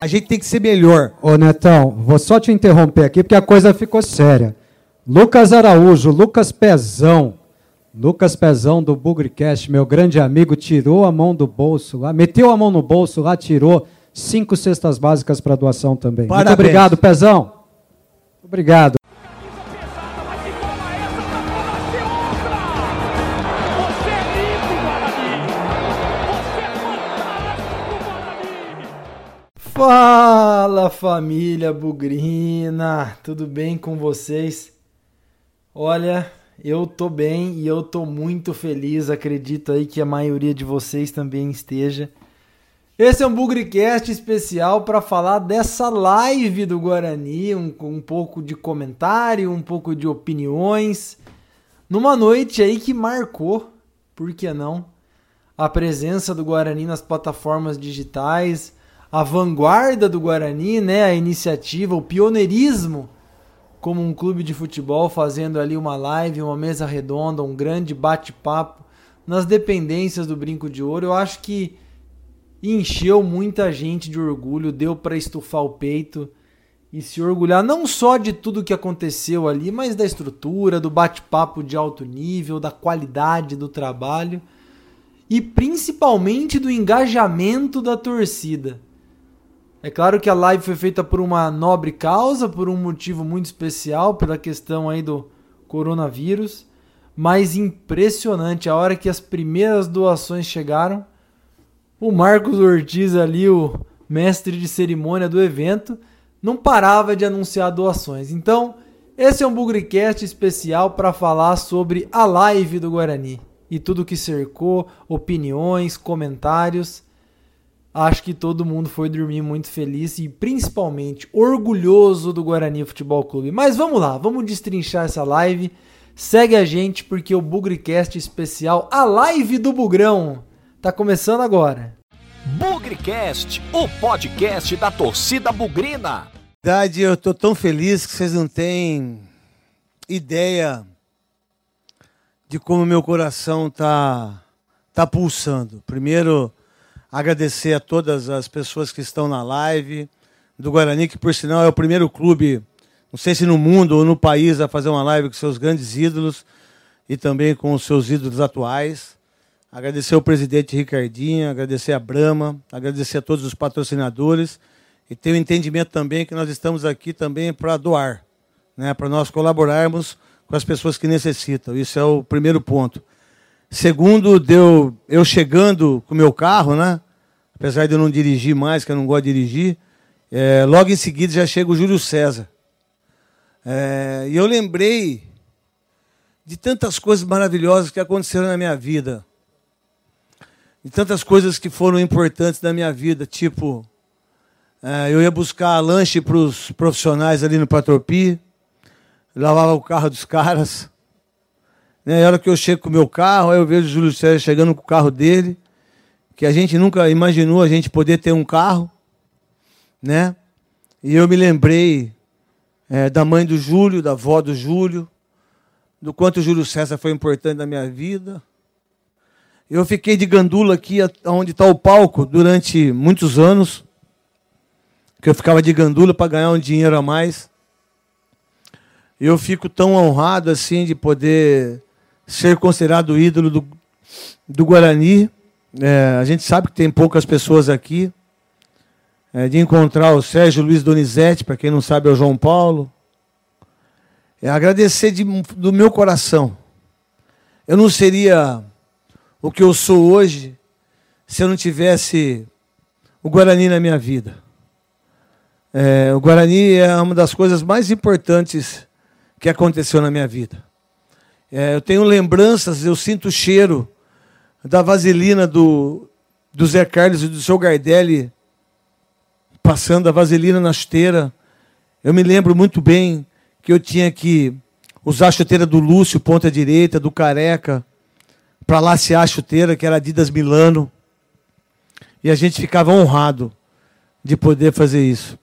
A gente tem que ser melhor. Ô Netão, vou só te interromper aqui porque a coisa ficou séria. Lucas Araújo, Lucas Pezão, Lucas Pezão do Bugricast, meu grande amigo, tirou a mão do bolso lá, meteu a mão no bolso lá, tirou cinco cestas básicas para doação também. Parabéns. Muito obrigado, Pezão. Obrigado. Fala família Bugrina, tudo bem com vocês? Olha, eu tô bem e eu tô muito feliz, acredito aí que a maioria de vocês também esteja. Esse é um Bugricast especial para falar dessa live do Guarani, um, um pouco de comentário, um pouco de opiniões, numa noite aí que marcou, por que não, a presença do Guarani nas plataformas digitais, a vanguarda do Guarani, né, a iniciativa, o pioneirismo como um clube de futebol fazendo ali uma live, uma mesa redonda, um grande bate-papo nas dependências do Brinco de Ouro. Eu acho que encheu muita gente de orgulho, deu para estufar o peito e se orgulhar não só de tudo que aconteceu ali, mas da estrutura, do bate-papo de alto nível, da qualidade do trabalho e principalmente do engajamento da torcida. É claro que a live foi feita por uma nobre causa, por um motivo muito especial, pela questão aí do coronavírus, mas impressionante a hora que as primeiras doações chegaram, o Marcos Ortiz ali, o mestre de cerimônia do evento, não parava de anunciar doações. Então, esse é um Bugricast especial para falar sobre a live do Guarani e tudo que cercou, opiniões, comentários. Acho que todo mundo foi dormir muito feliz e principalmente orgulhoso do Guarani Futebol Clube. Mas vamos lá, vamos destrinchar essa live. Segue a gente porque o Bugricast especial, a live do Bugrão, tá começando agora. Bugrecast, o podcast da torcida bugrina. verdade, eu tô tão feliz que vocês não têm ideia de como meu coração tá tá pulsando. Primeiro, agradecer a todas as pessoas que estão na live do Guarani, que por sinal é o primeiro clube, não sei se no mundo ou no país, a fazer uma live com seus grandes ídolos e também com os seus ídolos atuais. Agradecer ao presidente Ricardinho, agradecer a Brama, agradecer a todos os patrocinadores e ter o entendimento também que nós estamos aqui também para doar, né, para nós colaborarmos com as pessoas que necessitam. Isso é o primeiro ponto. Segundo, deu eu chegando com o meu carro, né? Apesar de eu não dirigir mais, que eu não gosto de dirigir, é, logo em seguida já chega o Júlio César. É, e eu lembrei de tantas coisas maravilhosas que aconteceram na minha vida. De tantas coisas que foram importantes na minha vida, tipo, é, eu ia buscar lanche para os profissionais ali no Patropi, lavava o carro dos caras. Né? A hora que eu chego com o meu carro, aí eu vejo o Júlio César chegando com o carro dele, que a gente nunca imaginou a gente poder ter um carro, né? E eu me lembrei é, da mãe do Júlio, da avó do Júlio, do quanto o Júlio César foi importante na minha vida. Eu fiquei de gandula aqui, onde está o palco, durante muitos anos, que eu ficava de gandula para ganhar um dinheiro a mais. Eu fico tão honrado assim de poder ser considerado ídolo do, do Guarani. É, a gente sabe que tem poucas pessoas aqui. É, de encontrar o Sérgio Luiz Donizete, para quem não sabe, é o João Paulo. É agradecer de, do meu coração. Eu não seria o que eu sou hoje se eu não tivesse o Guarani na minha vida. É, o Guarani é uma das coisas mais importantes que aconteceu na minha vida. É, eu tenho lembranças, eu sinto o cheiro da vaselina do, do Zé Carlos e do seu Gardelli passando a vaselina na chuteira. Eu me lembro muito bem que eu tinha que usar a chuteira do Lúcio, ponta direita, do Careca, para lacear a chuteira, que era Adidas Milano. E a gente ficava honrado de poder fazer isso.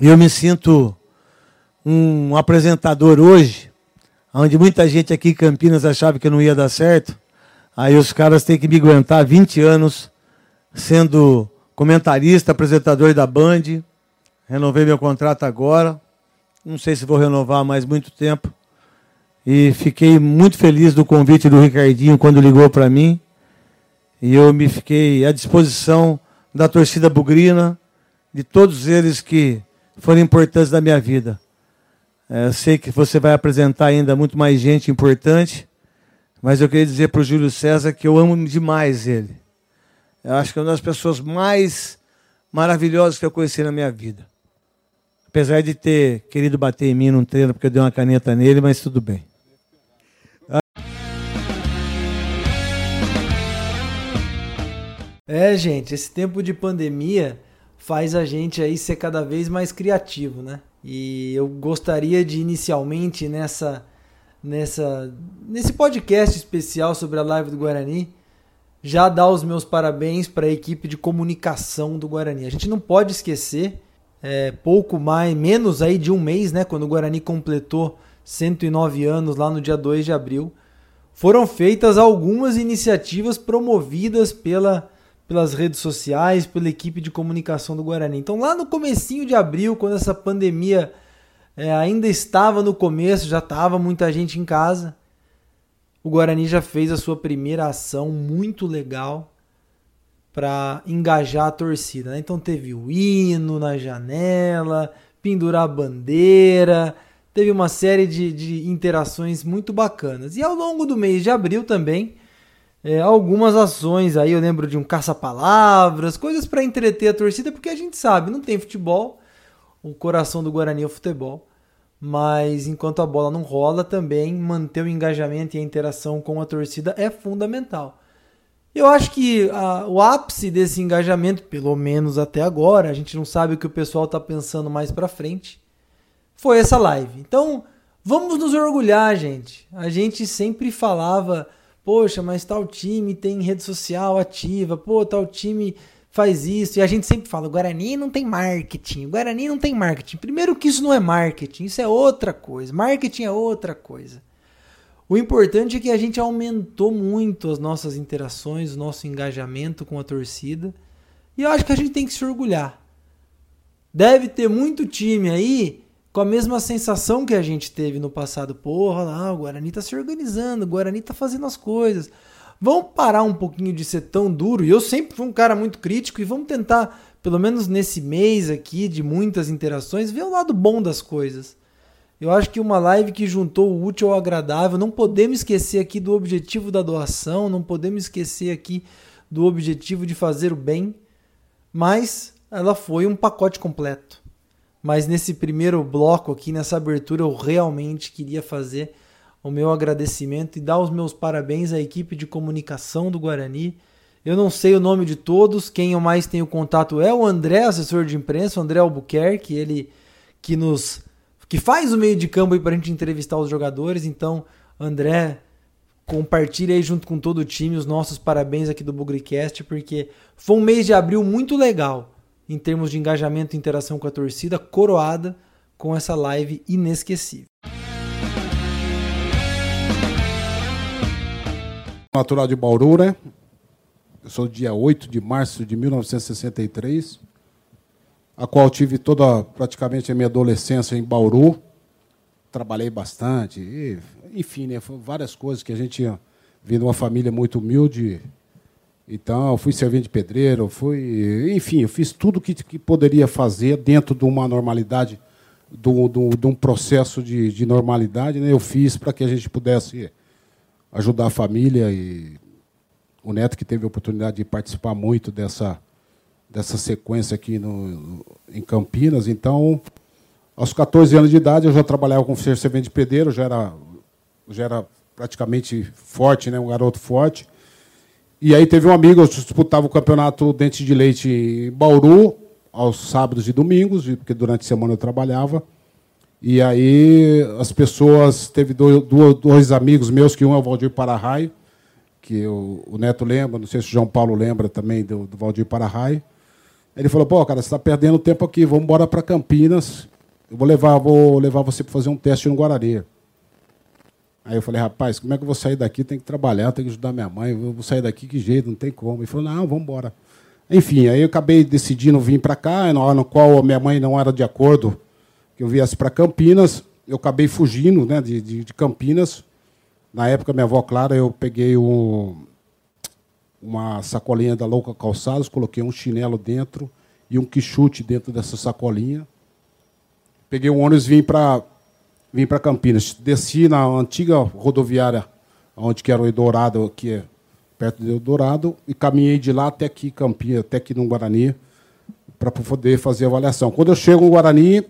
E eu me sinto um apresentador hoje, onde muita gente aqui em Campinas achava que não ia dar certo. Aí os caras têm que me aguentar 20 anos sendo comentarista, apresentador da Band. Renovei meu contrato agora. Não sei se vou renovar mais muito tempo. E fiquei muito feliz do convite do Ricardinho quando ligou para mim. E eu me fiquei à disposição da torcida bugrina, de todos eles que foram importantes da minha vida. É, eu sei que você vai apresentar ainda muito mais gente importante, mas eu queria dizer para o Júlio César que eu amo demais ele. Eu acho que é uma das pessoas mais maravilhosas que eu conheci na minha vida. Apesar de ter querido bater em mim num treino porque eu dei uma caneta nele, mas tudo bem. É, gente, esse tempo de pandemia faz a gente aí ser cada vez mais criativo, né? E eu gostaria de inicialmente nessa nessa nesse podcast especial sobre a live do Guarani já dar os meus parabéns para a equipe de comunicação do Guarani. A gente não pode esquecer, é, pouco mais, menos aí de um mês, né, quando o Guarani completou 109 anos lá no dia 2 de abril, foram feitas algumas iniciativas promovidas pela pelas redes sociais, pela equipe de comunicação do Guarani. Então lá no comecinho de abril, quando essa pandemia é, ainda estava no começo, já estava muita gente em casa, o Guarani já fez a sua primeira ação muito legal para engajar a torcida. Né? Então teve o hino na janela, pendurar a bandeira, teve uma série de, de interações muito bacanas. E ao longo do mês de abril também é, algumas ações aí, eu lembro de um caça-palavras, coisas para entreter a torcida, porque a gente sabe, não tem futebol, o coração do Guarani é o futebol, mas enquanto a bola não rola, também manter o engajamento e a interação com a torcida é fundamental. Eu acho que a, o ápice desse engajamento, pelo menos até agora, a gente não sabe o que o pessoal está pensando mais para frente, foi essa live. Então, vamos nos orgulhar, gente. A gente sempre falava Poxa, mas tal time tem rede social ativa, pô, tal time faz isso. E a gente sempre fala: o Guarani não tem marketing, o Guarani não tem marketing. Primeiro, que isso não é marketing, isso é outra coisa. Marketing é outra coisa. O importante é que a gente aumentou muito as nossas interações, o nosso engajamento com a torcida. E eu acho que a gente tem que se orgulhar. Deve ter muito time aí com a mesma sensação que a gente teve no passado. Porra, lá, o Guarani tá se organizando, o Guarani tá fazendo as coisas. Vamos parar um pouquinho de ser tão duro. E eu sempre fui um cara muito crítico e vamos tentar, pelo menos nesse mês aqui de muitas interações, ver o lado bom das coisas. Eu acho que uma live que juntou o útil ao agradável, não podemos esquecer aqui do objetivo da doação, não podemos esquecer aqui do objetivo de fazer o bem, mas ela foi um pacote completo. Mas nesse primeiro bloco aqui, nessa abertura, eu realmente queria fazer o meu agradecimento e dar os meus parabéns à equipe de comunicação do Guarani. Eu não sei o nome de todos, quem eu mais tenho contato é o André, assessor de imprensa, o André Albuquerque, ele que nos que faz o meio de campo aí para a gente entrevistar os jogadores. Então, André, compartilhe aí junto com todo o time os nossos parabéns aqui do Bugricast, porque foi um mês de abril muito legal em termos de engajamento e interação com a torcida, coroada com essa live inesquecível. Natural de Bauru, né? Eu sou dia 8 de março de 1963, a qual tive toda praticamente a minha adolescência em Bauru. Trabalhei bastante, e, enfim, né, várias coisas que a gente vindo uma família muito humilde, então, eu fui servente de pedreiro, fui. Enfim, eu fiz tudo que, que poderia fazer dentro de uma normalidade, de um processo de, de normalidade. Né? Eu fiz para que a gente pudesse ajudar a família e o Neto, que teve a oportunidade de participar muito dessa, dessa sequência aqui no, em Campinas. Então, aos 14 anos de idade, eu já trabalhava com servente de pedreiro, já era, já era praticamente forte, né? um garoto forte. E aí teve um amigo, eu disputava o campeonato Dente de Leite Bauru, aos sábados e domingos, porque durante a semana eu trabalhava. E aí as pessoas, teve dois, dois amigos meus, que um é o Valdir Para-Raio, que o, o, Neto lembra, não sei se o João Paulo lembra também do, do Valdir Para-Raio. Ele falou, pô, cara, você está perdendo tempo aqui, vamos embora para Campinas, eu vou levar, vou levar você para fazer um teste no Guarani. Aí eu falei, rapaz, como é que eu vou sair daqui? Tem que trabalhar, tem que ajudar minha mãe, eu vou sair daqui, que jeito, não tem como. Ele falou, não, vamos embora. Enfim, aí eu acabei decidindo vir para cá, na hora no qual minha mãe não era de acordo que eu viesse para Campinas. Eu acabei fugindo né, de, de, de, Campinas. Na época, minha avó Clara, eu peguei um, uma sacolinha da Louca Calçados, coloquei um chinelo dentro e um quichute dentro dessa sacolinha. Peguei um ônibus e vim para vim para Campinas. Desci na antiga rodoviária, onde que era o Eldorado, que é perto do Eldorado, e caminhei de lá até aqui, Campinas, até aqui no Guarani, para poder fazer a avaliação. Quando eu chego no Guarani,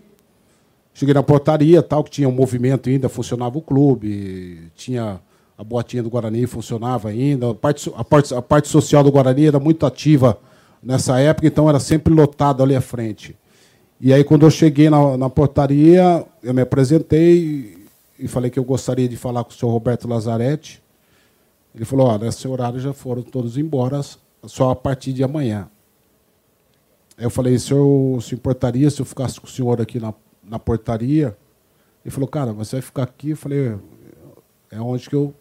cheguei na portaria, tal, que tinha um movimento ainda, funcionava o clube, tinha a boatinha do Guarani, funcionava ainda, a parte, a parte, a parte social do Guarani era muito ativa nessa época, então era sempre lotado ali à frente. E aí, quando eu cheguei na, na portaria, eu me apresentei e falei que eu gostaria de falar com o senhor Roberto Lazarete, ele falou: Olha, nesse horário já foram todos embora, só a partir de amanhã. Aí eu falei: senhor se importaria se eu ficasse com o senhor aqui na, na portaria? Ele falou: Cara, você vai ficar aqui? Eu falei: É onde que eu,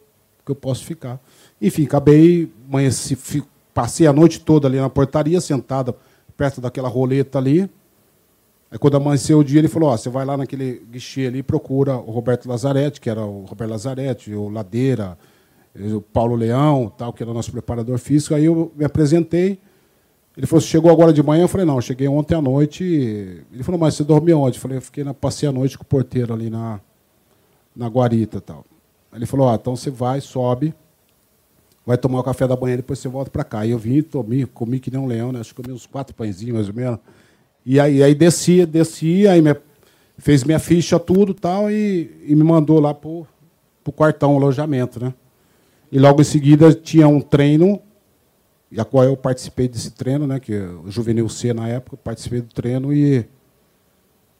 que eu posso ficar. Enfim, acabei, amanheci, passei a noite toda ali na portaria, sentada perto daquela roleta ali. Aí quando amanheceu o dia, ele falou: Ó, você vai lá naquele guichê ali e procura o Roberto Lazarete, que era o Roberto Lazarete, o Ladeira o Paulo Leão, tal, que era nosso preparador físico. Aí eu me apresentei. Ele falou: Você chegou agora de manhã? Eu falei: Não, cheguei ontem à noite. Ele falou: Mas você dormiu onde? Eu falei: Eu fiquei na, passei a noite com o porteiro ali na, na guarita. tal. Ele falou: Ah, então você vai, sobe, vai tomar o café da manhã, depois você volta para cá. Aí eu vim, tomei, comi que nem um leão, né? acho que comi uns quatro pãezinhos mais ou menos. E aí, aí desci, desci, aí me, fez minha ficha, tudo tal, e, e me mandou lá para o quartão, alojamento, né? E logo em seguida tinha um treino, e a qual eu participei desse treino, né, que o Juvenil C na época, participei do treino e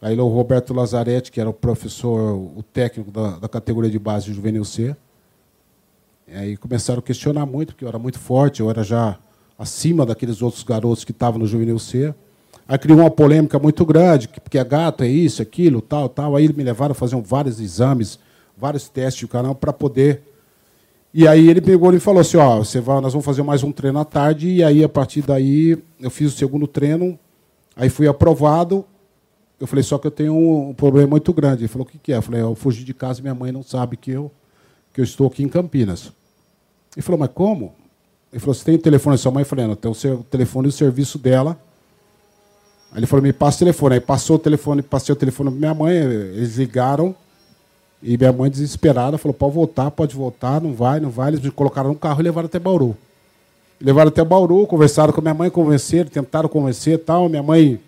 aí o Roberto Lazarete, que era o professor, o técnico da, da categoria de base Juvenil C, e aí começaram a questionar muito, porque eu era muito forte, eu era já acima daqueles outros garotos que estavam no Juvenil C. Aí criou uma polêmica muito grande, porque é gato, é isso, aquilo, tal, tal. Aí me levaram a fazer vários exames, vários testes do canal para poder e aí ele pegou e falou assim, ó, você vai, nós vamos fazer mais um treino à tarde, e aí a partir daí eu fiz o segundo treino, aí fui aprovado. Eu falei, só que eu tenho um, problema muito grande. Ele falou, o que, que é? Eu falei, eu fugi de casa minha mãe não sabe que eu, que eu estou aqui em Campinas. Ele falou, mas como? Ele falou, você tem o telefone da sua mãe? Eu falei, não, tem o telefone e o serviço dela. Aí ele falou, me passa o telefone. Aí passou o telefone, passei o telefone para minha mãe, eles ligaram. E minha mãe desesperada falou: pode voltar, pode voltar, não vai, não vai. Eles me colocaram no carro e levaram até Bauru. Levaram até Bauru, conversaram com minha mãe, convenceram, tentaram convencer tal. Minha mãe,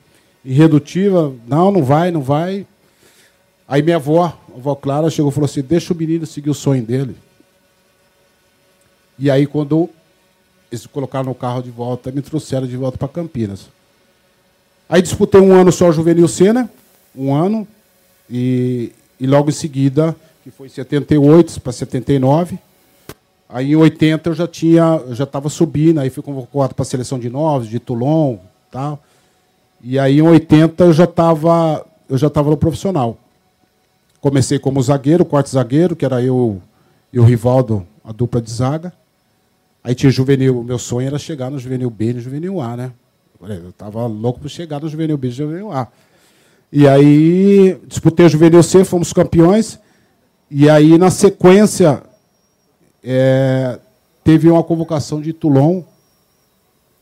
irredutiva, não, não vai, não vai. Aí minha avó, a avó Clara, chegou e falou assim: deixa o menino seguir o sonho dele. E aí, quando eles colocaram no carro de volta, me trouxeram de volta para Campinas. Aí disputei um ano só o Juvenil Sena, um ano, e, e logo em seguida, que foi 78 para 79, aí em 80 eu já tinha, eu já estava subindo, aí fui convocado para a seleção de novos, de Toulon, tal. E aí em 80 eu já estava, eu já estava no profissional. Comecei como zagueiro, quarto zagueiro, que era eu e o Rivaldo, a dupla de zaga. Aí tinha juvenil, meu sonho era chegar no juvenil B e no juvenil A, né? Eu estava louco para chegar no juvenil B e juvenil A. E aí disputei o Juvenil C, fomos campeões. E aí, na sequência, é, teve uma convocação de Toulon,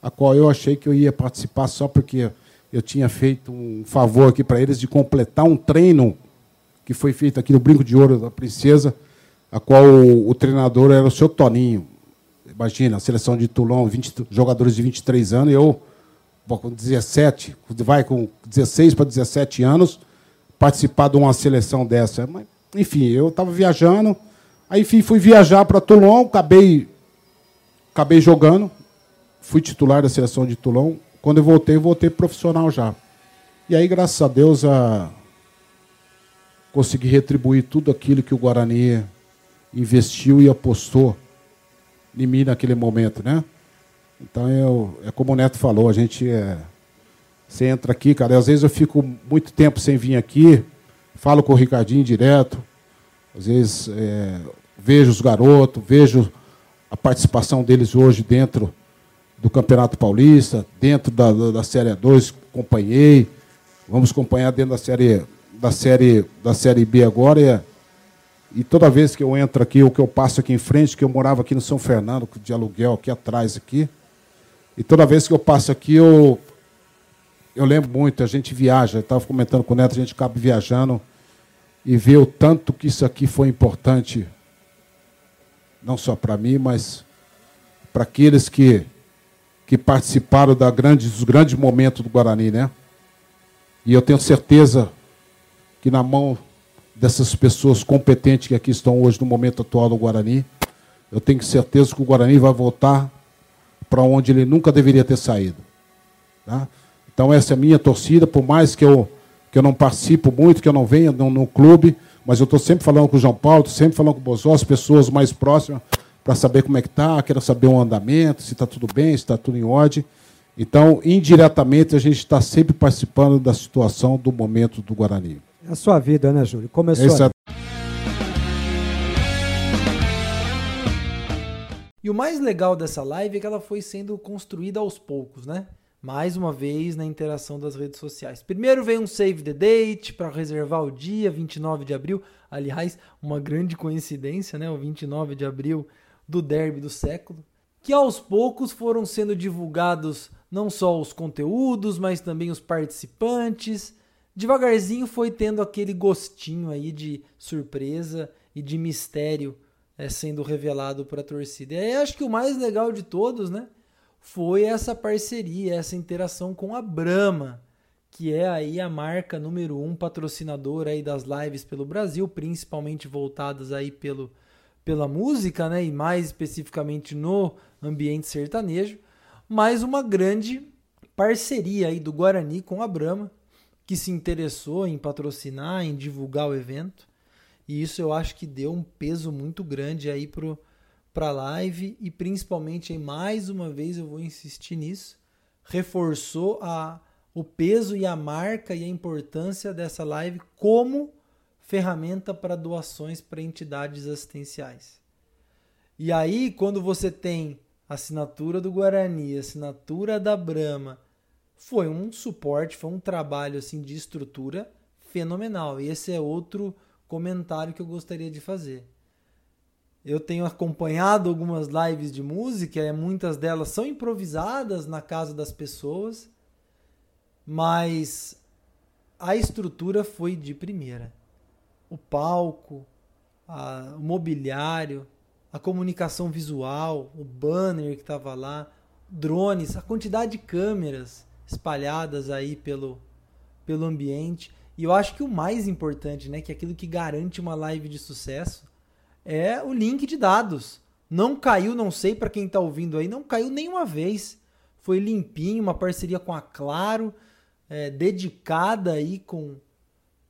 a qual eu achei que eu ia participar só porque eu tinha feito um favor aqui para eles de completar um treino que foi feito aqui no Brinco de Ouro da Princesa, a qual o, o treinador era o seu Toninho. Imagina, a seleção de Toulon, 20, jogadores de 23 anos, e eu com 17, vai com 16 para 17 anos, participar de uma seleção dessa. Mas, enfim, eu estava viajando, aí enfim, fui viajar para Toulon, acabei, acabei jogando, fui titular da seleção de Toulon. Quando eu voltei, voltei profissional já. E aí, graças a Deus, a... consegui retribuir tudo aquilo que o Guarani investiu e apostou em mim naquele momento, né? Então, eu, é como o Neto falou, a gente é, você entra aqui, cara, às vezes eu fico muito tempo sem vir aqui, falo com o Ricardinho direto, às vezes é, vejo os garotos, vejo a participação deles hoje dentro do Campeonato Paulista, dentro da, da, da Série 2, acompanhei. Vamos acompanhar dentro da Série, da série, da série B agora. E, e toda vez que eu entro aqui, ou que eu passo aqui em frente, que eu morava aqui no São Fernando, de aluguel, aqui atrás, aqui. E toda vez que eu passo aqui, eu, eu lembro muito, a gente viaja, estava comentando com o Neto, a gente acaba viajando e vê o tanto que isso aqui foi importante, não só para mim, mas para aqueles que que participaram da grande, dos grandes momentos do Guarani, né? E eu tenho certeza que na mão dessas pessoas competentes que aqui estão hoje no momento atual do Guarani, eu tenho certeza que o Guarani vai voltar para onde ele nunca deveria ter saído. Tá? Então essa é a minha torcida, por mais que eu, que eu não participo muito, que eu não venha no, no clube, mas eu estou sempre falando com o João Paulo, sempre falando com o Bozó, as pessoas mais próximas, para saber como é que está, quero saber o andamento, se está tudo bem, se está tudo em ordem. Então, indiretamente, a gente está sempre participando da situação do momento do Guarani. É a sua vida, né, Júlio? Começou. Essa... E o mais legal dessa live é que ela foi sendo construída aos poucos, né? Mais uma vez na interação das redes sociais. Primeiro veio um save the date para reservar o dia, 29 de abril. Aliás, uma grande coincidência, né? O 29 de abril do derby do século, que aos poucos foram sendo divulgados não só os conteúdos, mas também os participantes. Devagarzinho foi tendo aquele gostinho aí de surpresa e de mistério é, sendo revelado para a torcida. E aí acho que o mais legal de todos, né, foi essa parceria, essa interação com a Brahma, que é aí a marca número um patrocinadora aí das lives pelo Brasil, principalmente voltadas aí pelo pela música, né, e mais especificamente no ambiente sertanejo, mas uma grande parceria aí do Guarani com a Brahma, que se interessou em patrocinar, em divulgar o evento. E isso eu acho que deu um peso muito grande aí pro para live e principalmente aí mais uma vez eu vou insistir nisso, reforçou a o peso e a marca e a importância dessa live como ferramenta para doações para entidades assistenciais. E aí, quando você tem assinatura do Guarani, assinatura da Brahma, foi um suporte, foi um trabalho assim de estrutura fenomenal. E esse é outro comentário que eu gostaria de fazer. Eu tenho acompanhado algumas lives de música, muitas delas são improvisadas na casa das pessoas, mas a estrutura foi de primeira o palco, a, o mobiliário, a comunicação visual, o banner que estava lá, drones, a quantidade de câmeras espalhadas aí pelo, pelo ambiente. E eu acho que o mais importante, né, que é aquilo que garante uma live de sucesso, é o link de dados. Não caiu, não sei para quem está ouvindo aí, não caiu nenhuma vez. Foi limpinho, uma parceria com a Claro, é, dedicada aí com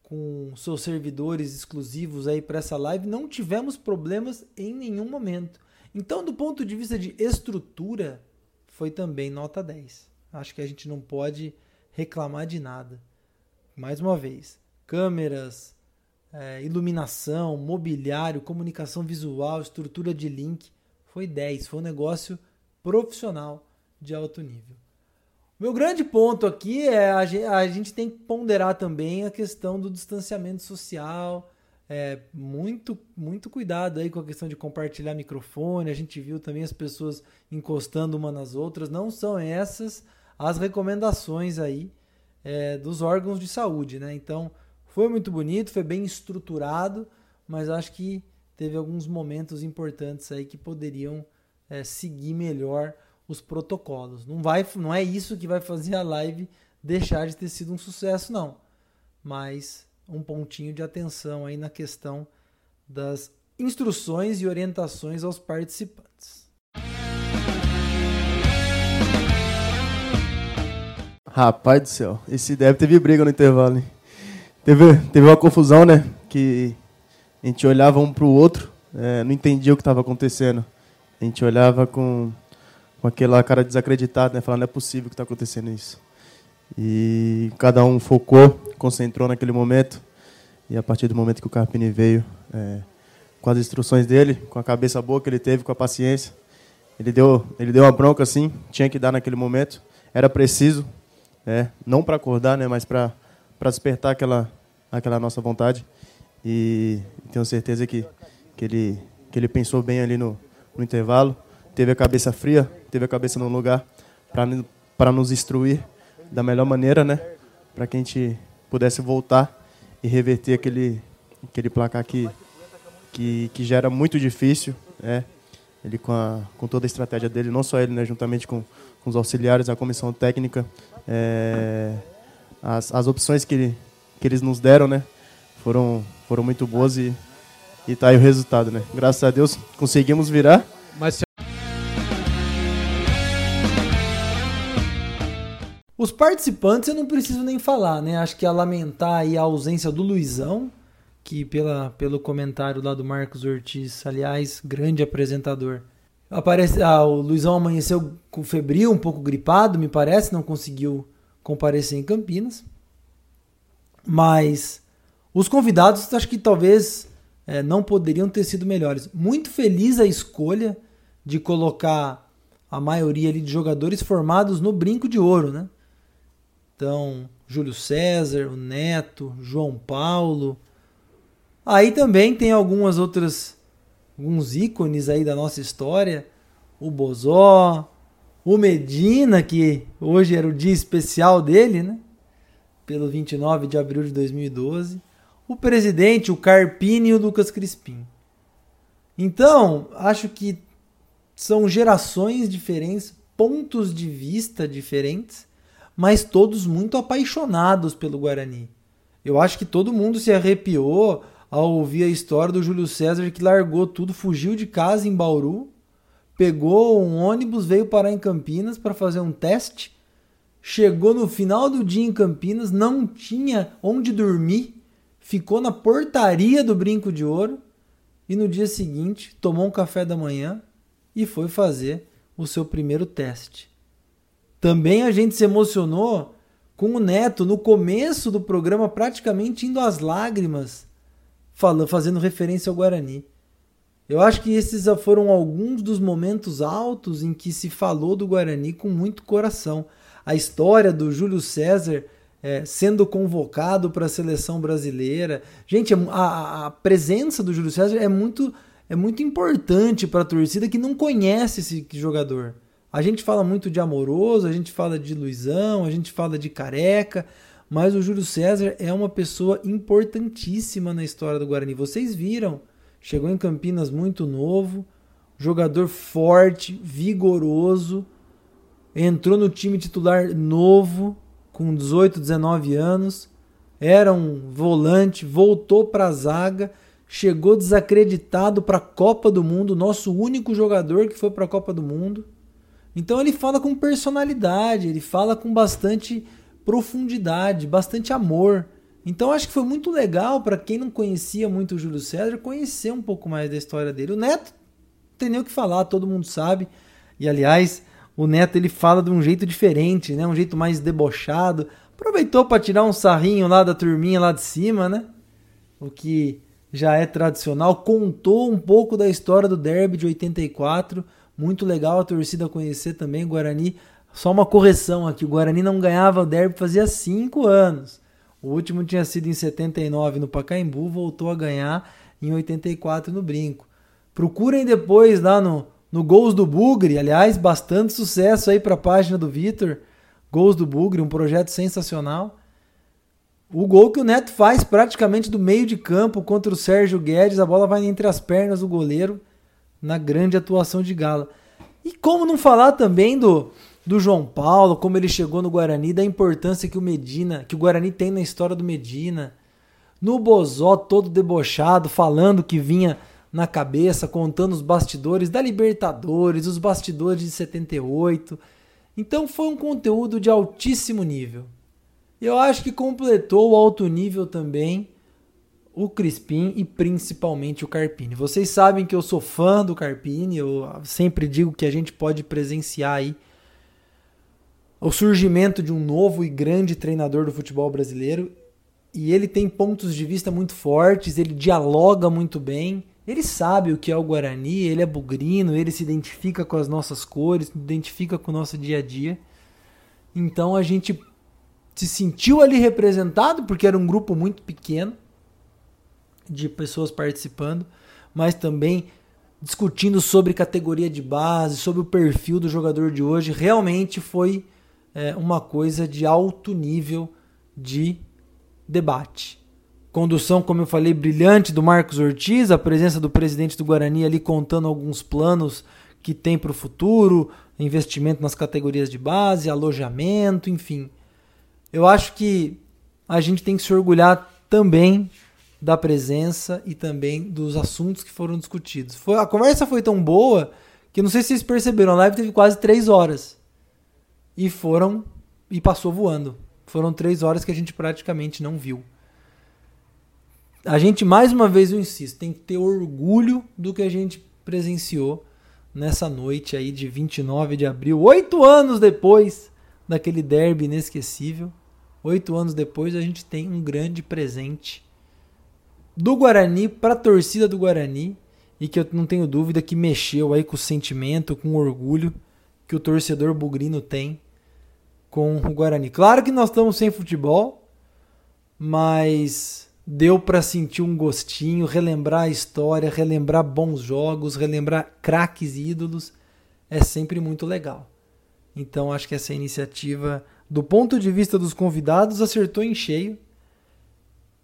com seus servidores exclusivos aí para essa live, não tivemos problemas em nenhum momento. Então, do ponto de vista de estrutura, foi também nota 10. Acho que a gente não pode reclamar de nada. Mais uma vez, câmeras, é, iluminação, mobiliário, comunicação visual, estrutura de link, foi 10. Foi um negócio profissional de alto nível. Meu grande ponto aqui é a gente, a gente tem que ponderar também a questão do distanciamento social. É, muito, muito cuidado aí com a questão de compartilhar microfone. A gente viu também as pessoas encostando uma nas outras. Não são essas as recomendações aí é, dos órgãos de saúde, né? Então, foi muito bonito, foi bem estruturado, mas acho que teve alguns momentos importantes aí que poderiam é, seguir melhor os protocolos. Não vai, não é isso que vai fazer a live deixar de ter sido um sucesso, não. Mas um pontinho de atenção aí na questão das instruções e orientações aos participantes. Rapaz do céu, esse deve teve briga no intervalo. Hein? Teve, teve uma confusão, né? Que a gente olhava um para o outro, é, não entendia o que estava acontecendo. A gente olhava com com aquela cara desacreditada, né? Falando, não é possível que está acontecendo isso. E cada um focou, concentrou naquele momento. E a partir do momento que o Carpini veio, é, com as instruções dele, com a cabeça boa que ele teve, com a paciência, ele deu, ele deu uma bronca assim, tinha que dar naquele momento, era preciso, é, não para acordar, né, mas para para despertar aquela aquela nossa vontade. E tenho certeza que que ele que ele pensou bem ali no, no intervalo, teve a cabeça fria, teve a cabeça no lugar para para nos instruir da melhor maneira, né, para que a gente pudesse voltar e reverter aquele aquele placar que que, que já era muito difícil, é, ele com, a, com toda a estratégia dele, não só ele, né, juntamente com, com os auxiliares, a comissão técnica, é, as, as opções que, que eles nos deram, né, foram, foram muito boas e, e tá aí o resultado, né. Graças a Deus conseguimos virar. Mas se Os participantes eu não preciso nem falar, né? Acho que a lamentar aí a ausência do Luizão, que pela, pelo comentário lá do Marcos Ortiz, aliás, grande apresentador. Aparece, ah, o Luizão amanheceu com febril, um pouco gripado, me parece, não conseguiu comparecer em Campinas. Mas os convidados acho que talvez é, não poderiam ter sido melhores. Muito feliz a escolha de colocar a maioria ali de jogadores formados no brinco de ouro, né? Então, Júlio César, o Neto, João Paulo. Aí também tem algumas outras alguns ícones aí da nossa história, o Bozó, o Medina, que hoje era o dia especial dele, né? Pelo 29 de abril de 2012. O presidente, o Carpini e o Lucas Crispim. Então, acho que são gerações diferentes, pontos de vista diferentes mas todos muito apaixonados pelo Guarani. Eu acho que todo mundo se arrepiou ao ouvir a história do Júlio César que largou tudo, fugiu de casa em Bauru, pegou um ônibus, veio parar em Campinas para fazer um teste, chegou no final do dia em Campinas, não tinha onde dormir, ficou na portaria do Brinco de Ouro e no dia seguinte tomou um café da manhã e foi fazer o seu primeiro teste. Também a gente se emocionou com o Neto no começo do programa, praticamente indo às lágrimas, falando, fazendo referência ao Guarani. Eu acho que esses foram alguns dos momentos altos em que se falou do Guarani com muito coração. A história do Júlio César é, sendo convocado para a seleção brasileira. Gente, a, a, presença do Júlio César é muito, é muito importante para a torcida que não conhece esse jogador. A gente fala muito de Amoroso, a gente fala de Luizão, a gente fala de Careca, mas o Júlio César é uma pessoa importantíssima na história do Guarani. Vocês viram, chegou em Campinas muito novo, jogador forte, vigoroso, entrou no time titular novo, com 18, 19 anos, era um volante, voltou para a zaga, chegou desacreditado para a Copa do Mundo, nosso único jogador que foi para a Copa do Mundo então ele fala com personalidade, ele fala com bastante profundidade, bastante amor. Então acho que foi muito legal para quem não conhecia muito o Júlio César conhecer um pouco mais da história dele. O Neto tem nem o que falar, todo mundo sabe. E aliás, o Neto ele fala de um jeito diferente, né? Um jeito mais debochado. Aproveitou para tirar um sarrinho lá da turminha lá de cima, né? O que já é tradicional. Contou um pouco da história do Derby de 84 muito legal a torcida conhecer também Guarani. Só uma correção aqui: o Guarani não ganhava o derby fazia cinco anos. O último tinha sido em 79 no Pacaembu, voltou a ganhar em 84 no Brinco. Procurem depois lá no, no Gols do Bugre, aliás, bastante sucesso aí para a página do Vitor. Gols do Bugre, um projeto sensacional. O gol que o Neto faz praticamente do meio de campo contra o Sérgio Guedes, a bola vai entre as pernas do goleiro na grande atuação de Gala. E como não falar também do, do João Paulo, como ele chegou no Guarani, da importância que o Medina, que o Guarani tem na história do Medina. No Bozó, todo debochado, falando que vinha na cabeça, contando os bastidores da Libertadores, os bastidores de 78. Então foi um conteúdo de altíssimo nível. Eu acho que completou o alto nível também o Crispim e principalmente o Carpini. Vocês sabem que eu sou fã do Carpini, eu sempre digo que a gente pode presenciar aí o surgimento de um novo e grande treinador do futebol brasileiro. E ele tem pontos de vista muito fortes, ele dialoga muito bem. Ele sabe o que é o Guarani, ele é bugrino, ele se identifica com as nossas cores, se identifica com o nosso dia a dia. Então a gente se sentiu ali representado, porque era um grupo muito pequeno de pessoas participando, mas também discutindo sobre categoria de base, sobre o perfil do jogador de hoje. Realmente foi é, uma coisa de alto nível de debate. Condução, como eu falei, brilhante do Marcos Ortiz, a presença do presidente do Guarani ali contando alguns planos que tem para o futuro, investimento nas categorias de base, alojamento, enfim. Eu acho que a gente tem que se orgulhar também da presença e também dos assuntos que foram discutidos. Foi, a conversa foi tão boa que não sei se vocês perceberam, a live teve quase três horas. E foram. E passou voando. Foram três horas que a gente praticamente não viu. A gente, mais uma vez, eu insisto, tem que ter orgulho do que a gente presenciou nessa noite aí de 29 de abril, oito anos depois daquele derby inesquecível. Oito anos depois, a gente tem um grande presente do Guarani para a torcida do Guarani e que eu não tenho dúvida que mexeu aí com o sentimento, com o orgulho que o torcedor bugrino tem com o Guarani. Claro que nós estamos sem futebol, mas deu para sentir um gostinho, relembrar a história, relembrar bons jogos, relembrar craques e ídolos é sempre muito legal. Então acho que essa iniciativa, do ponto de vista dos convidados, acertou em cheio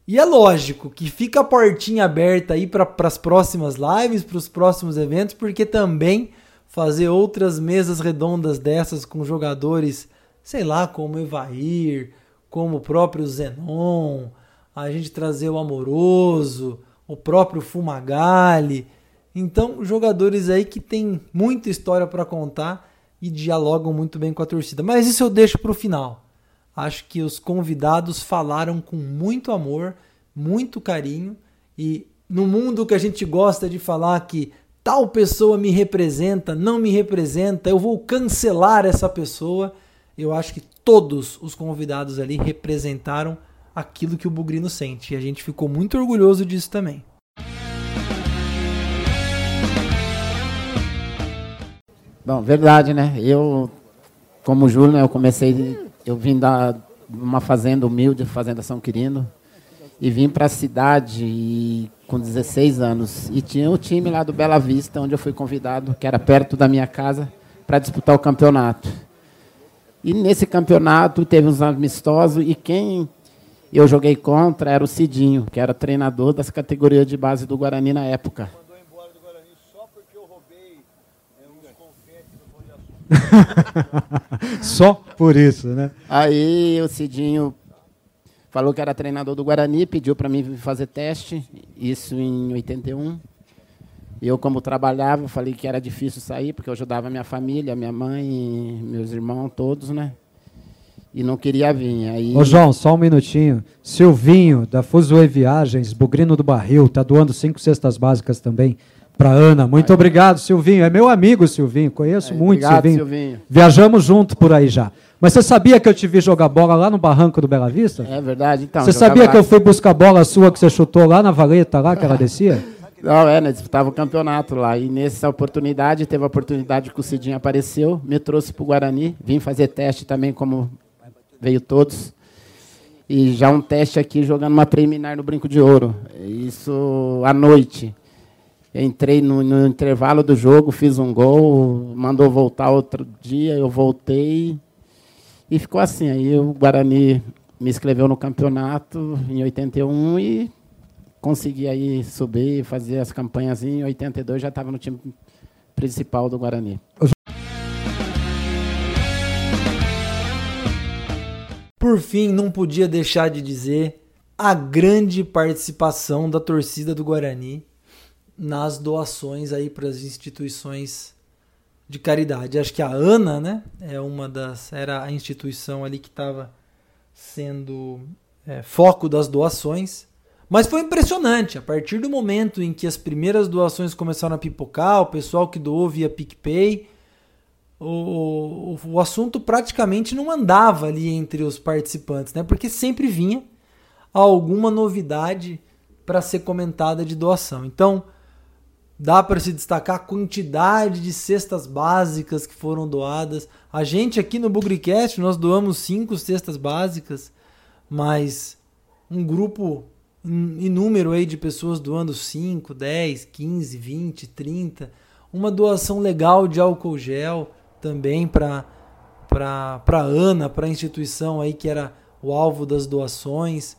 e é lógico que fica a portinha aberta aí para as próximas lives, para os próximos eventos, porque também fazer outras mesas redondas dessas com jogadores, sei lá, como Evair, como o próprio Zenon, a gente trazer o Amoroso, o próprio Fumagalli. Então, jogadores aí que tem muita história para contar e dialogam muito bem com a torcida. Mas isso eu deixo para o final. Acho que os convidados falaram com muito amor, muito carinho e no mundo que a gente gosta de falar que tal pessoa me representa, não me representa, eu vou cancelar essa pessoa. Eu acho que todos os convidados ali representaram aquilo que o Bugrino sente e a gente ficou muito orgulhoso disso também. Bom, verdade, né? Eu, como Júlio, eu comecei eu vim da uma fazenda humilde, fazenda São Quirino, e vim para a cidade e, com 16 anos. E tinha o time lá do Bela Vista, onde eu fui convidado, que era perto da minha casa, para disputar o campeonato. E nesse campeonato teve uns amistosos e quem eu joguei contra era o Cidinho, que era treinador das categorias de base do Guarani na época. Só por isso, né? Aí o Cidinho falou que era treinador do Guarani, pediu para mim fazer teste, isso em 81. Eu, como trabalhava, falei que era difícil sair, porque eu ajudava minha família, minha mãe, meus irmãos, todos, né? E não queria vir. Aí... Ô, João, só um minutinho. Silvinho, da Fuzue Viagens, Bugrino do Barril, tá doando cinco cestas básicas também para Ana. Muito aí. obrigado, Silvinho. É meu amigo, Silvinho. Conheço aí, muito, obrigado, Silvinho. Silvinho. Viajamos junto por aí já. Mas você sabia que eu te vi jogar bola lá no barranco do Bela Vista? É verdade, então. Você sabia lá. que eu fui buscar bola sua que você chutou lá na valeta, lá que ela descia? Não, é, né? Disputava o campeonato lá. E nessa oportunidade, teve a oportunidade que o Cidinho apareceu, me trouxe para o Guarani. Vim fazer teste também, como veio todos. E já um teste aqui jogando uma preliminar no Brinco de Ouro. Isso à noite. Entrei no, no, intervalo do jogo, fiz um gol, mandou voltar outro dia, eu voltei e ficou assim. Aí o Guarani me inscreveu no campeonato em 81 e consegui aí subir, fazer as campanhas em 82, já estava no time principal do Guarani. Por fim, não podia deixar de dizer a grande participação da torcida do Guarani nas doações aí para as instituições de caridade. Acho que a ANA, né, é uma das era a instituição ali que estava sendo é, foco das doações. Mas foi impressionante, a partir do momento em que as primeiras doações começaram a pipocar, o pessoal que doou via PicPay, o, o, o assunto praticamente não andava ali entre os participantes, né? Porque sempre vinha alguma novidade para ser comentada de doação. Então, Dá para se destacar a quantidade de cestas básicas que foram doadas. A gente aqui no Bugricast, nós doamos cinco cestas básicas, mas um grupo inúmero aí de pessoas doando 5, 10, 15, 20, 30. Uma doação legal de álcool gel também para para Ana, para a instituição aí que era o alvo das doações.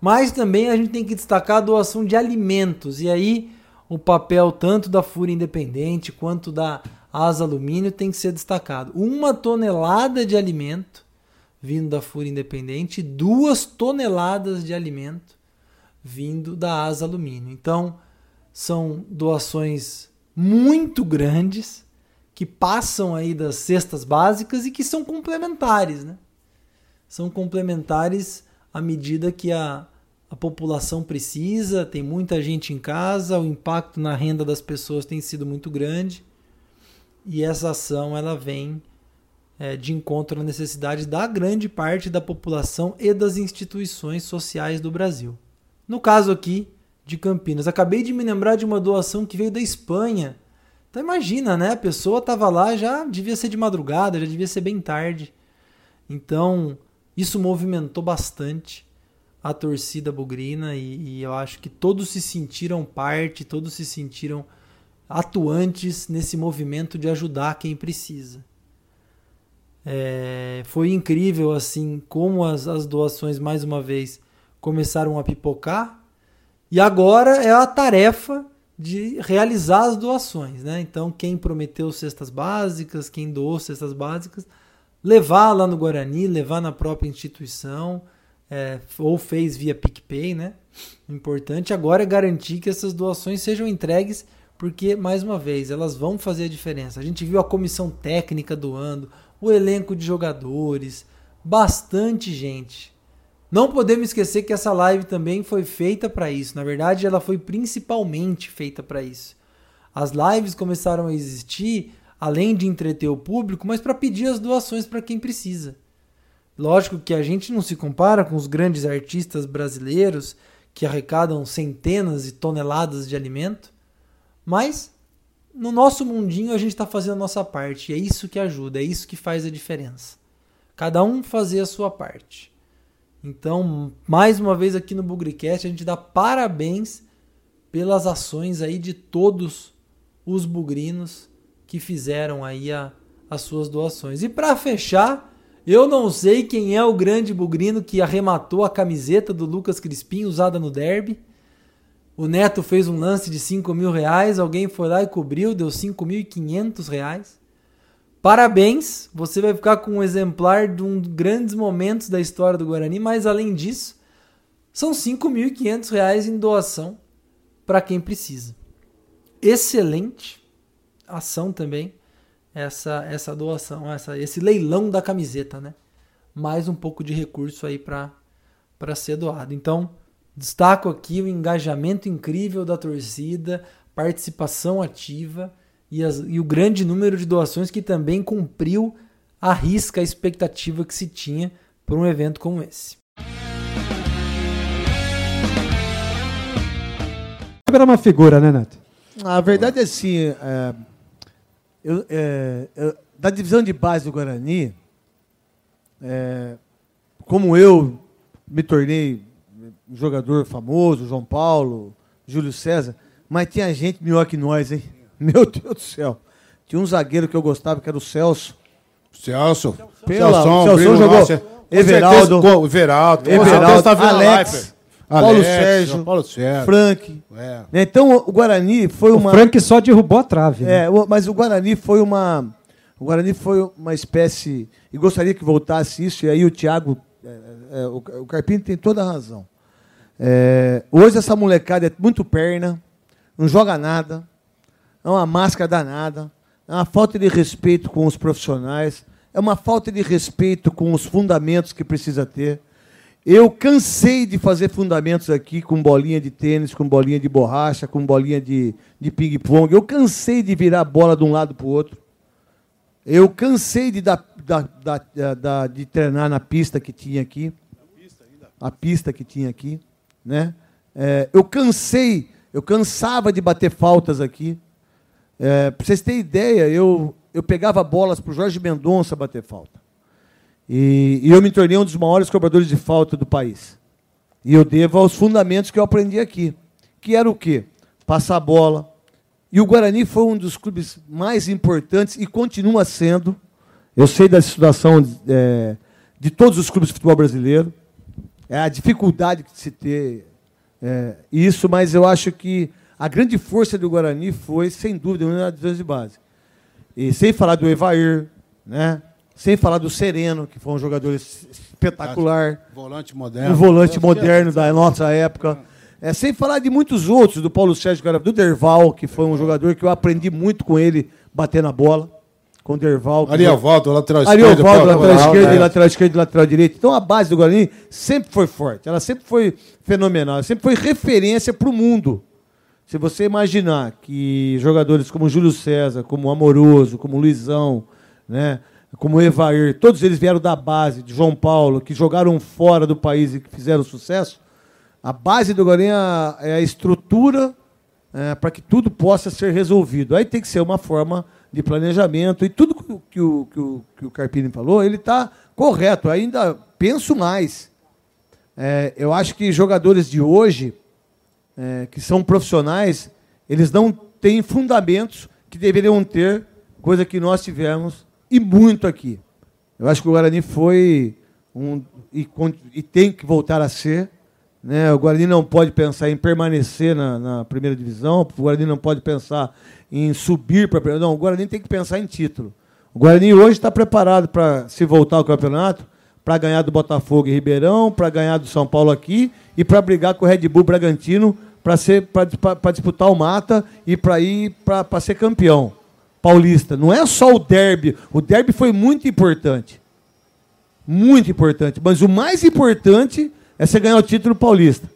Mas também a gente tem que destacar a doação de alimentos. E aí o papel tanto da Fúria Independente quanto da Asa Alumínio tem que ser destacado. Uma tonelada de alimento vindo da Fúria Independente duas toneladas de alimento vindo da Asa Alumínio. Então, são doações muito grandes que passam aí das cestas básicas e que são complementares, né? São complementares à medida que a, a população precisa, tem muita gente em casa, o impacto na renda das pessoas tem sido muito grande e essa ação ela vem é, de encontro à necessidade da grande parte da população e das instituições sociais do Brasil. No caso aqui de Campinas, acabei de me lembrar de uma doação que veio da Espanha. Então imagina, né? A pessoa estava lá, já devia ser de madrugada, já devia ser bem tarde. Então isso movimentou bastante a torcida bugrina e, e, eu acho que todos se sentiram parte, todos se sentiram atuantes nesse movimento de ajudar quem precisa. É, foi incrível assim como as, as doações mais uma vez começaram a pipocar e agora é a tarefa de realizar as doações, né? Então quem prometeu cestas básicas, quem doou cestas básicas, levar lá no Guarani, levar na própria instituição é, ou fez via PicPay, né? O importante agora é garantir que essas doações sejam entregues, porque, mais uma vez, elas vão fazer a diferença. A gente viu a comissão técnica doando, o elenco de jogadores, bastante gente. Não podemos esquecer que essa live também foi feita para isso. Na verdade, ela foi principalmente feita para isso. As lives começaram a existir além de entreter o público, mas para pedir as doações para quem precisa. Lógico que a gente não se compara com os grandes artistas brasileiros que arrecadam centenas e toneladas de alimento, mas no nosso mundinho a gente está fazendo a nossa parte. E é isso que ajuda, é isso que faz a diferença. Cada um fazer a sua parte. Então, mais uma vez aqui no Bugricast, a gente dá parabéns pelas ações aí de todos os bugrinos que fizeram aí a, as suas doações. E para fechar, eu não sei quem é o grande bugrino que arrematou a camiseta do Lucas Crispim usada no derby. O Neto fez um lance de 5 mil reais, alguém foi lá e cobriu, deu 5.500 reais. Parabéns, você vai ficar com um exemplar de um grandes momentos da história do Guarani, mas além disso, são 5.500 reais em doação para quem precisa. Excelente ação também essa, essa doação, essa, esse leilão da camiseta, né? Mais um pouco de recurso aí para ser doado. Então, destaco aqui o engajamento incrível da torcida, participação ativa e, as, e o grande número de doações que também cumpriu a risca a expectativa que se tinha para um evento como esse. Era uma figura, né, Neto? A verdade é assim, é eu, é, eu, da divisão de base do Guarani, é, como eu me tornei um jogador famoso, João Paulo, Júlio César, mas tinha gente melhor que nós, hein? Meu Deus do céu. Tinha um zagueiro que eu gostava, que era o Celso. Celso. Pela, Celso, Celso jogou. Everaldo. Everaldo. Everaldo. Alex. Paulo Alex, Sérgio, Paulo Sérgio. Frank. É. Né, Então o Guarani foi O uma. Frank só derrubou a trave. né? É, o- mas o Guarani foi uma. O Guarani foi uma espécie. E gostaria que voltasse isso, e aí o Thiago. é, é, o, o Carpini tem toda a razão. É, hoje essa molecada é muito perna, não joga nada, é uma máscara danada, é uma falta de respeito com os profissionais, é uma falta de respeito com os fundamentos que precisa ter. Eu cansei de fazer fundamentos aqui com bolinha de tênis, com bolinha de borracha, com bolinha de, de ping-pong. Eu cansei de virar a bola de um lado para o outro. Eu cansei de, dar, da- da- da- de treinar na pista que tinha aqui. A pista que tinha aqui. Né? É, eu cansei Eu cansava de bater faltas aqui. É, para vocês terem ideia, eu, eu pegava bolas para o Jorge Mendonça bater falta. E, e eu me tornei um dos maiores cobradores de falta do país. E eu devo aos fundamentos que eu aprendi aqui. Que era o quê? Passar a bola. E o Guarani foi um dos clubes mais importantes e continua sendo. Eu sei da situação é, de todos os clubes de futebol brasileiro. É a dificuldade de se ter é, isso, mas eu acho que a grande força do Guarani foi, sem dúvida, uma das de base. E sem falar do Evair, né? sem falar do Sereno, que foi um jogador espetacular. Volante moderno. Um volante moderno da nossa época. É, sem falar de muitos outros, do Paulo Sérgio, do Derval, que foi um jogador que eu aprendi muito com ele bater na bola. Com o Derval. Ariovaldo, lateral esquerdo. Ariovaldo, lateral esquerdo, né? lateral esquerdo e lateral direito. Então a base do Guarani sempre foi forte. Ela sempre foi fenomenal. Ela sempre foi referência para o mundo. Se você imaginar que jogadores como Júlio César, como Amoroso, como Luizão, né, como Evair, todos eles vieram da base de João Paulo, que jogaram fora do país e que fizeram sucesso, a base do Guarani é, a estrutura é, para que tudo possa ser resolvido. Aí tem que ser uma forma de planejamento e tudo que o, que o, que o Carpini falou, ele está correto. Ainda penso mais. É, eu acho que jogadores de hoje, é, que são profissionais, eles não têm fundamentos que deveriam ter, coisa que nós tivemos e muito aqui. Eu acho que o Guarani foi um, e, e tem que voltar a ser. Né? O Guarani não pode pensar em permanecer na, na primeira divisão, o Guarani não pode pensar em subir para a primeira. Não, o Guarani tem que pensar em título. O Guarani hoje está preparado para se voltar ao campeonato, para ganhar do Botafogo e Ribeirão, para ganhar do São Paulo aqui e para brigar com o Red Bull Bragantino para disputar o mata e para ir para ser campeão paulista. Não é só o derby. O derby foi muito importante. Muito importante. Mas o mais importante é você ganhar o título paulista.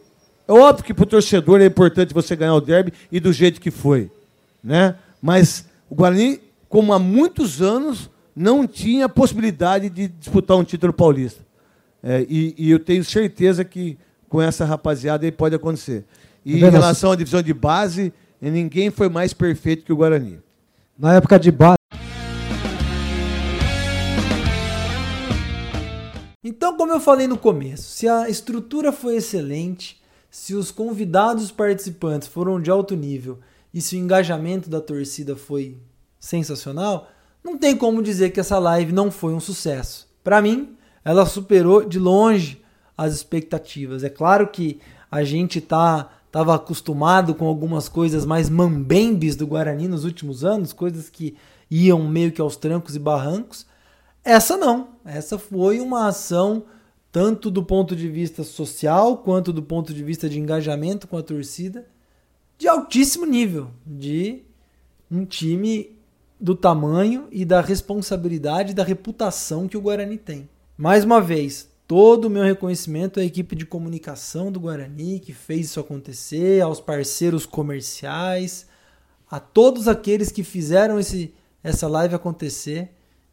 É óbvio que para o torcedor é importante você ganhar o derby e do jeito que foi. Né? Mas o Guarani, como há muitos anos, não tinha possibilidade de disputar um título paulista. É, e, e, eu tenho certeza que com essa rapaziada aí pode acontecer. E em relação à divisão de base, ninguém foi mais perfeito que o Guarani. Na época de base. Então, como eu falei no começo, se a estrutura foi excelente, se os convidados participantes foram de alto nível e se o engajamento da torcida foi sensacional, não tem como dizer que essa live não foi um sucesso. Para mim, ela superou de longe as expectativas. É claro que a gente tá estava acostumado com algumas coisas mais mambembes do Guarani nos últimos anos, coisas que iam meio que aos trancos e barrancos. Essa não. Essa foi uma ação tanto do ponto de vista social quanto do ponto de vista de engajamento com a torcida de altíssimo nível, de um time do tamanho e da responsabilidade e da reputação que o Guarani tem. Mais uma vez, todo o meu reconhecimento à equipe de comunicação do Guarani que fez isso acontecer, aos parceiros comerciais, a todos aqueles que fizeram esse, essa live acontecer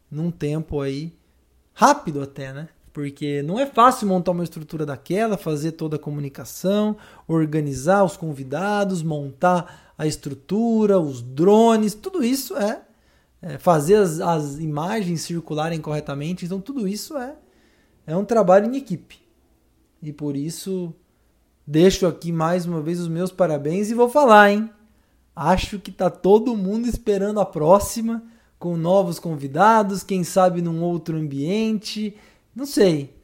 num tempo aí rápido até, né? Porque não é fácil montar uma estrutura daquela, fazer toda a comunicação, organizar os convidados, montar a estrutura, os drones, tudo isso é, é fazer as, as imagens circularem corretamente. Então, tudo isso é é um trabalho em equipe. E por isso deixo aqui mais uma vez os meus parabéns e vou falar, hein? Acho que tá todo mundo esperando a próxima com novos convidados, quem sabe num outro ambiente, não sei.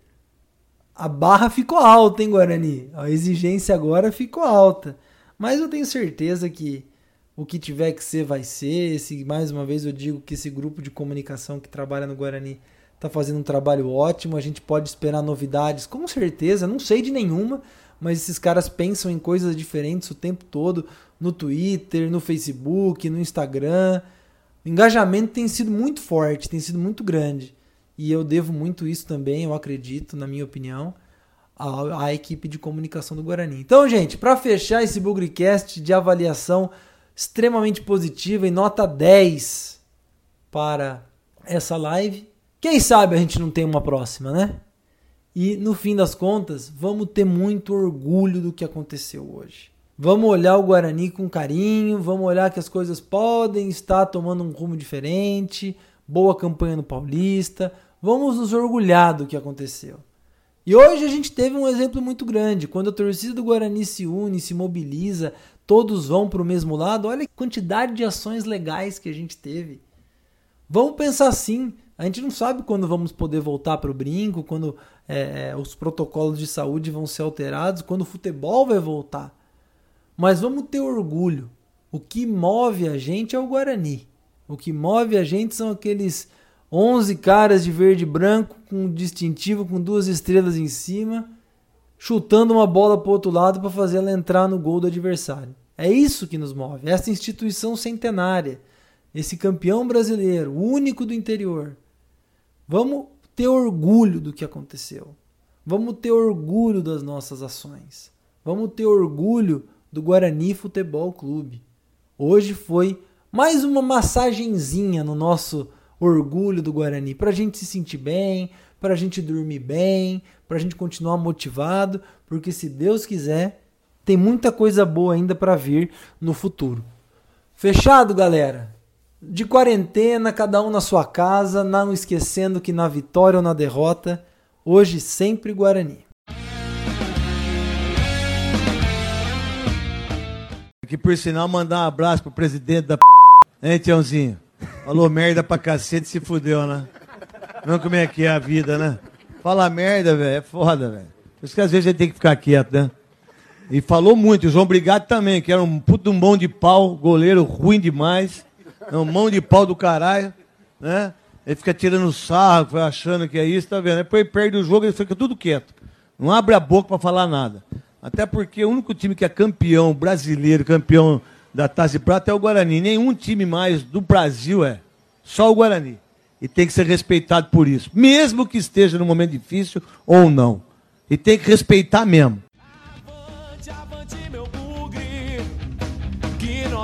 A barra ficou alta, hein, Guarani? A exigência agora ficou alta. Mas eu tenho certeza que o que tiver que ser vai ser. Esse, mais uma vez eu digo que esse grupo de comunicação que trabalha no Guarani está fazendo um trabalho ótimo. A gente pode esperar novidades, com certeza. Não sei de nenhuma, mas esses caras pensam em coisas diferentes o tempo todo no Twitter, no Facebook, no Instagram. O engajamento tem sido muito forte, tem sido muito grande. E eu devo muito isso também, eu acredito, na minha opinião, à, à equipe de comunicação do Guarani. Então, gente, para fechar esse Bugrecast de avaliação extremamente positiva e nota 10 para essa live, quem sabe a gente não tem uma próxima, né? E no fim das contas, vamos ter muito orgulho do que aconteceu hoje. Vamos olhar o Guarani com carinho, vamos olhar que as coisas podem estar tomando um rumo diferente, boa campanha no Paulista, vamos nos orgulhar do que aconteceu. E hoje a gente teve um exemplo muito grande. Quando a torcida do Guarani se une, se mobiliza, todos vão para o mesmo lado. Olha a quantidade de ações legais que a gente teve. Vamos pensar assim. A gente não sabe quando vamos poder voltar para o brinco, quando é, os protocolos de saúde vão ser alterados, quando o futebol vai voltar. Mas vamos ter orgulho. O que move a gente é o Guarani. O que move a gente são aqueles 11 caras de verde e branco com distintivo com duas estrelas em cima, chutando uma bola para o outro lado para fazer ela entrar no gol do adversário. É isso que nos move, essa instituição centenária, esse campeão brasileiro, único do interior. Vamos ter orgulho do que aconteceu. Vamos ter orgulho das nossas ações. Vamos ter orgulho do Guarani Futebol Clube. Hoje foi mais uma massagenzinha no nosso orgulho do Guarani, para a gente se sentir bem, para a gente dormir bem, para a gente continuar motivado, porque se Deus quiser, tem muita coisa boa ainda para vir no futuro. Fechado, galera? De quarentena, cada um na sua casa, não esquecendo que na vitória ou na derrota, hoje sempre Guarani. Aqui por sinal mandar um abraço pro presidente da p... Hein, Tiãozinho? Falou merda pra cacete se fudeu, né? Não como é que é a vida, né? Fala merda, velho, é foda, velho. Por isso que às vezes a gente tem que ficar quieto, né? E falou muito, o João Brigado também, que era um puto um mão de pau, goleiro ruim demais. É um mão de pau do caralho, né? Ele fica tirando sarro, achando que é isso, tá vendo? Depois perde o jogo e fica tudo quieto. Não abre a boca para falar nada. Até porque o único time que é campeão brasileiro, campeão da Taça de Prata é o Guarani. Nenhum time mais do Brasil é. Só o Guarani. E tem que ser respeitado por isso. Mesmo que esteja num momento difícil ou não. E tem que respeitar mesmo.